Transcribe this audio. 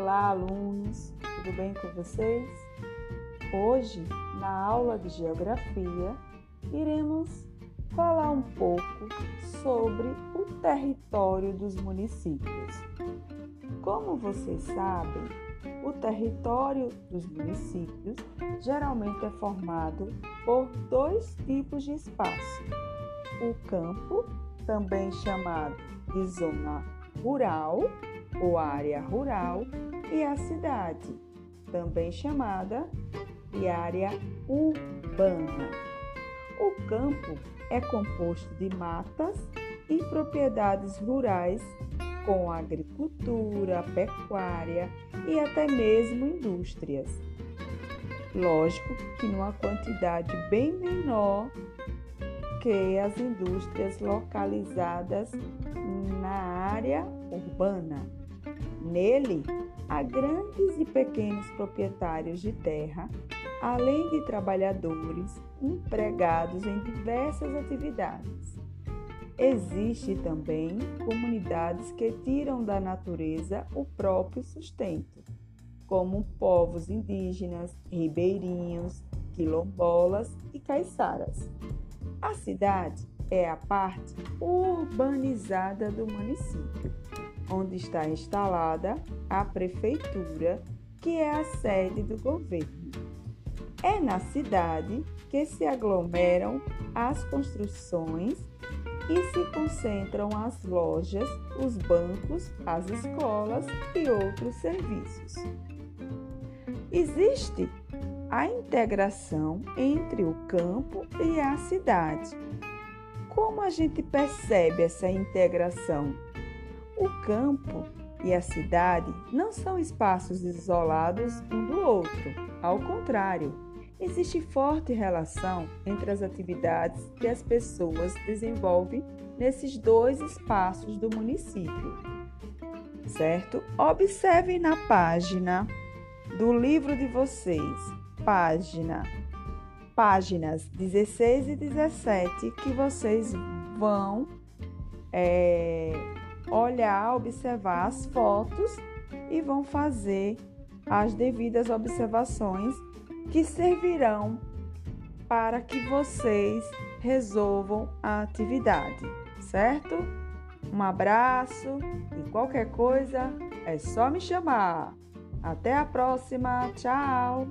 Olá, alunos, tudo bem com vocês? Hoje, na aula de Geografia, iremos falar um pouco sobre o território dos municípios. Como vocês sabem, o território dos municípios geralmente é formado por dois tipos de espaço: o campo, também chamado de zona rural ou área rural, e a cidade, também chamada de área urbana. O campo é composto de matas e propriedades rurais com agricultura, pecuária e até mesmo indústrias. Lógico que numa quantidade bem menor que as indústrias localizadas na área urbana. Nele, há grandes e pequenos proprietários de terra, além de trabalhadores empregados em diversas atividades. Existem também comunidades que tiram da natureza o próprio sustento, como povos indígenas, ribeirinhos, quilombolas e caiçaras. A cidade é a parte urbanizada do município, onde está instalada a prefeitura, que é a sede do governo. É na cidade que se aglomeram as construções e se concentram as lojas, os bancos, as escolas e outros serviços. Existe a integração entre o campo e a cidade. Como a gente percebe essa integração? O campo e a cidade não são espaços isolados um do outro, ao contrário, existe forte relação entre as atividades que as pessoas desenvolvem nesses dois espaços do município. Certo? Observem na página do livro de vocês, página páginas 16 e 17 que vocês vão é, olhar, observar as fotos e vão fazer as devidas observações que servirão para que vocês resolvam a atividade, certo? Um abraço e qualquer coisa é só me chamar. Até a próxima, tchau!